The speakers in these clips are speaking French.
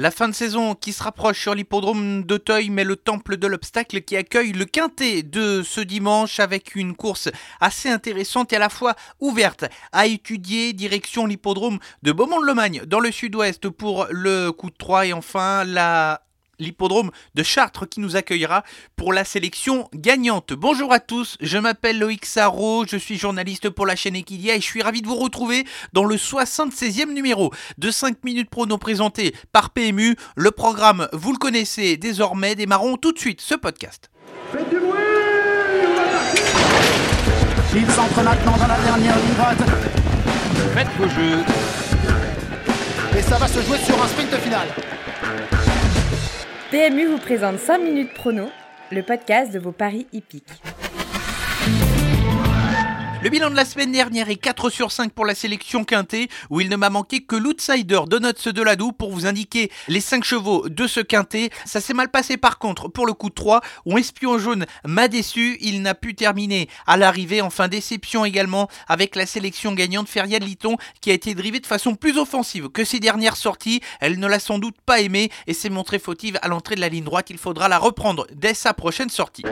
La fin de saison qui se rapproche sur l'hippodrome d'Auteuil, mais le temple de l'obstacle qui accueille le quintet de ce dimanche avec une course assez intéressante et à la fois ouverte à étudier. Direction l'hippodrome de Beaumont-de-Lomagne dans le sud-ouest pour le coup de 3 et enfin la l'hippodrome de Chartres qui nous accueillera pour la sélection gagnante. Bonjour à tous, je m'appelle Loïc Sarro, je suis journaliste pour la chaîne Equidia et je suis ravi de vous retrouver dans le 76e numéro de 5 minutes prono présenté par PMU. Le programme, vous le connaissez désormais, démarrons tout de suite ce podcast. Faites du bruit Il s'entre maintenant dans la dernière ligne droite. Faites vos jeux. Et ça va se jouer sur un sprint final. PMU vous présente 5 minutes prono, le podcast de vos paris hippiques. Le bilan de la semaine dernière est 4 sur 5 pour la sélection quintée, où il ne m'a manqué que l'outsider Donuts de Ladou pour vous indiquer les 5 chevaux de ce quintet. Ça s'est mal passé par contre pour le coup de 3, où Espion Jaune m'a déçu, il n'a pu terminer à l'arrivée. Enfin, déception également avec la sélection gagnante Ferial Liton, qui a été drivée de façon plus offensive que ses dernières sorties. Elle ne l'a sans doute pas aimé et s'est montrée fautive à l'entrée de la ligne droite. Il faudra la reprendre dès sa prochaine sortie.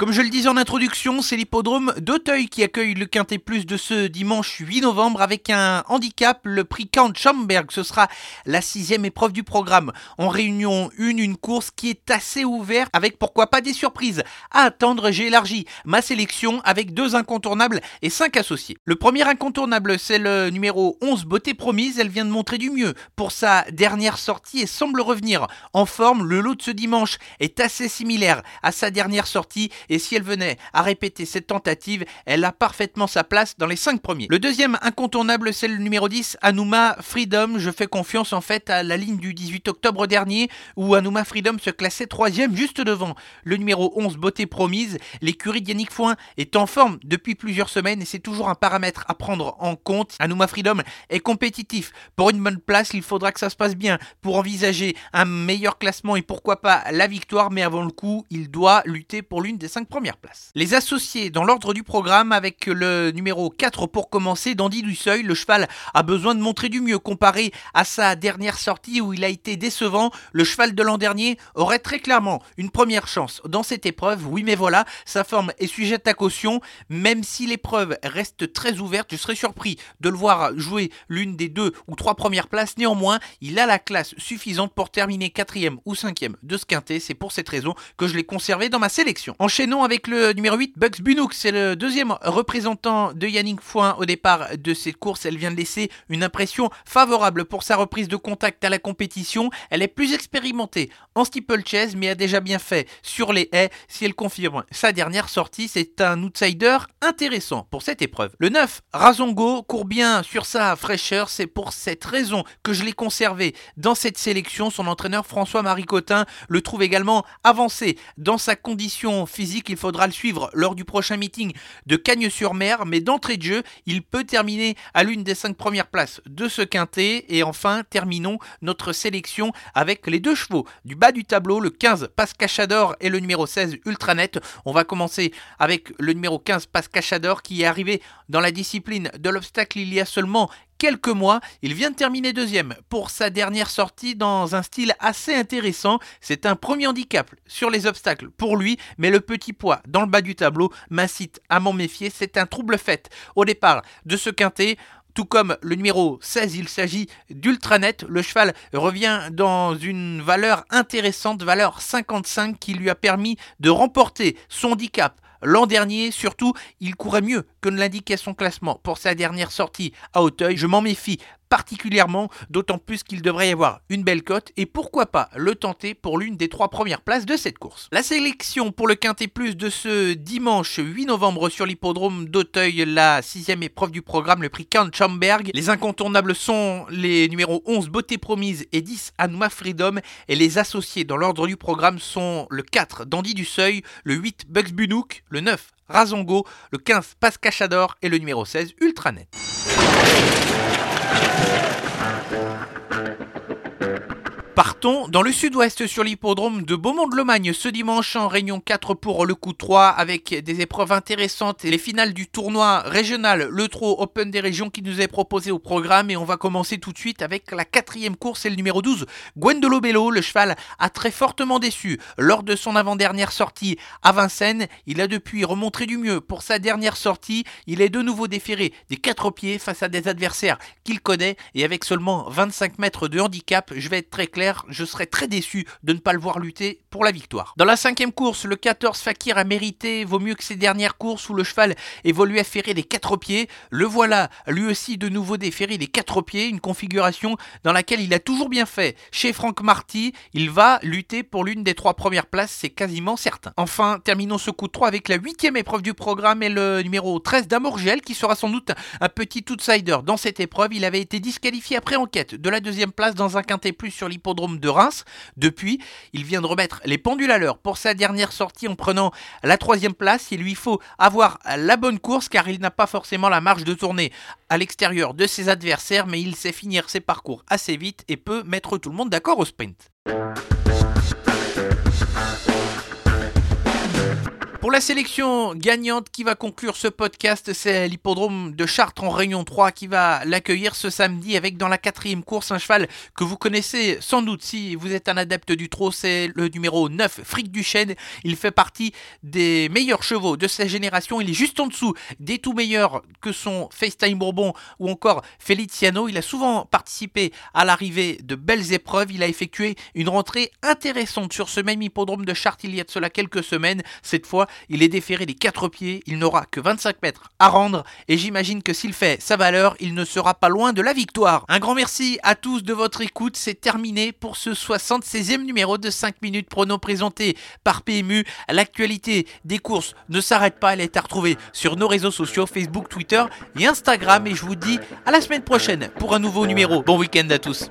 Comme je le disais en introduction, c'est l'hippodrome d'Auteuil qui accueille le Quintet Plus de ce dimanche 8 novembre avec un handicap, le prix Count Schamberg. Ce sera la sixième épreuve du programme. En réunion 1, une course qui est assez ouverte avec pourquoi pas des surprises. À attendre, j'ai élargi ma sélection avec deux incontournables et cinq associés. Le premier incontournable, c'est le numéro 11, Beauté Promise. Elle vient de montrer du mieux pour sa dernière sortie et semble revenir en forme. Le lot de ce dimanche est assez similaire à sa dernière sortie et si elle venait à répéter cette tentative, elle a parfaitement sa place dans les 5 premiers. Le deuxième incontournable, c'est le numéro 10, Anouma Freedom. Je fais confiance en fait à la ligne du 18 octobre dernier où Anouma Freedom se classait troisième juste devant le numéro 11, Beauté Promise. L'écurie d'Yannick Foin est en forme depuis plusieurs semaines et c'est toujours un paramètre à prendre en compte. Anouma Freedom est compétitif. Pour une bonne place, il faudra que ça se passe bien pour envisager un meilleur classement et pourquoi pas la victoire, mais avant le coup, il doit lutter pour l'une des 5 premières places. Les associés dans l'ordre du programme avec le numéro 4 pour commencer, Dandy du Seuil, le cheval a besoin de montrer du mieux comparé à sa dernière sortie où il a été décevant. Le cheval de l'an dernier aurait très clairement une première chance dans cette épreuve. Oui mais voilà, sa forme est sujette à caution. Même si l'épreuve reste très ouverte, je serais surpris de le voir jouer l'une des deux ou trois premières places. Néanmoins, il a la classe suffisante pour terminer quatrième ou cinquième de ce quintet. C'est pour cette raison que je l'ai conservé dans ma sélection. Enchaînons avec le numéro 8, Bugs Bunook. C'est le deuxième représentant de Yannick Foin au départ de cette course. Elle vient de laisser une impression favorable pour sa reprise de contact à la compétition. Elle est plus expérimentée en steeplechase, mais a déjà bien fait sur les haies. Si elle confirme sa dernière sortie, c'est un outsider intéressant pour cette épreuve. Le 9, Razongo, court bien sur sa fraîcheur. C'est pour cette raison que je l'ai conservé dans cette sélection. Son entraîneur François-Marie Cotin le trouve également avancé dans sa condition physique. Il faudra le suivre lors du prochain meeting de Cagnes-sur-Mer, mais d'entrée de jeu, il peut terminer à l'une des cinq premières places de ce quintet. Et enfin, terminons notre sélection avec les deux chevaux du bas du tableau, le 15 Pascachador et le numéro 16 Ultranet. On va commencer avec le numéro 15 Pascachador qui est arrivé dans la discipline de l'obstacle il y a seulement quelques mois. Il vient de terminer deuxième pour sa dernière sortie dans un style assez intéressant. C'est un premier handicap sur les obstacles pour lui, mais le petit poids dans le bas du tableau m'incite à m'en méfier. C'est un trouble fait au départ de ce quintet. Tout comme le numéro 16, il s'agit d'Ultranet. Le cheval revient dans une valeur intéressante, valeur 55, qui lui a permis de remporter son handicap L'an dernier, surtout, il courait mieux que ne l'indiquait son classement pour sa dernière sortie à Hauteuil. Je m'en méfie particulièrement, d'autant plus qu'il devrait y avoir une belle cote et pourquoi pas le tenter pour l'une des trois premières places de cette course. La sélection pour le Quintet Plus de ce dimanche 8 novembre sur l'hippodrome d'Auteuil, la sixième épreuve du programme, le prix Count Chamberg. Les incontournables sont les numéros 11 Beauté Promise et 10 Anouma Freedom et les associés dans l'ordre du programme sont le 4 Dandy du Seuil, le 8 Bugs Bunook, le 9 Razongo, le 15 Pascachador et le numéro 16 Ultranet. Dans le sud-ouest sur l'hippodrome de Beaumont-de-Lomagne ce dimanche en réunion 4 pour le coup 3 avec des épreuves intéressantes et les finales du tournoi régional Le Trot Open des régions qui nous est proposé au programme et on va commencer tout de suite avec la quatrième course et le numéro 12 Gwendolo Bello. Le cheval a très fortement déçu lors de son avant-dernière sortie à Vincennes. Il a depuis remontré du mieux pour sa dernière sortie. Il est de nouveau déféré des quatre pieds face à des adversaires qu'il connaît et avec seulement 25 mètres de handicap, je vais être très clair, je serais très déçu de ne pas le voir lutter pour la victoire. Dans la cinquième course, le 14 Fakir a mérité, vaut mieux que ses dernières courses où le cheval évoluait ferré des quatre pieds. Le voilà, lui aussi de nouveau déféré des quatre pieds, une configuration dans laquelle il a toujours bien fait. Chez Franck Marty, il va lutter pour l'une des trois premières places, c'est quasiment certain. Enfin, terminons ce coup de 3 avec la huitième épreuve du programme et le numéro 13 d'Amorgel qui sera sans doute un petit outsider dans cette épreuve. Il avait été disqualifié après enquête de la deuxième place dans un quintet plus sur l'hippodrome de Reims. Depuis, il vient de remettre les pendules à l'heure pour sa dernière sortie en prenant la troisième place. Il lui faut avoir la bonne course car il n'a pas forcément la marge de tourner à l'extérieur de ses adversaires, mais il sait finir ses parcours assez vite et peut mettre tout le monde d'accord au sprint. Pour la sélection gagnante qui va conclure ce podcast, c'est l'hippodrome de Chartres en Réunion 3 qui va l'accueillir ce samedi avec dans la quatrième course un cheval que vous connaissez sans doute si vous êtes un adepte du trot, c'est le numéro 9, Fric Duchesne. Il fait partie des meilleurs chevaux de sa génération. Il est juste en dessous des tout meilleurs que sont FaceTime Bourbon ou encore Feliciano. Il a souvent participé à l'arrivée de belles épreuves. Il a effectué une rentrée intéressante sur ce même hippodrome de Chartres il y a de cela quelques semaines. Cette fois, il est déféré des quatre pieds, il n'aura que 25 mètres à rendre et j'imagine que s'il fait sa valeur, il ne sera pas loin de la victoire. Un grand merci à tous de votre écoute, c'est terminé pour ce 76e numéro de 5 minutes prono présenté par PMU. L'actualité des courses ne s'arrête pas, elle est à retrouver sur nos réseaux sociaux Facebook, Twitter et Instagram et je vous dis à la semaine prochaine pour un nouveau numéro. Bon week-end à tous.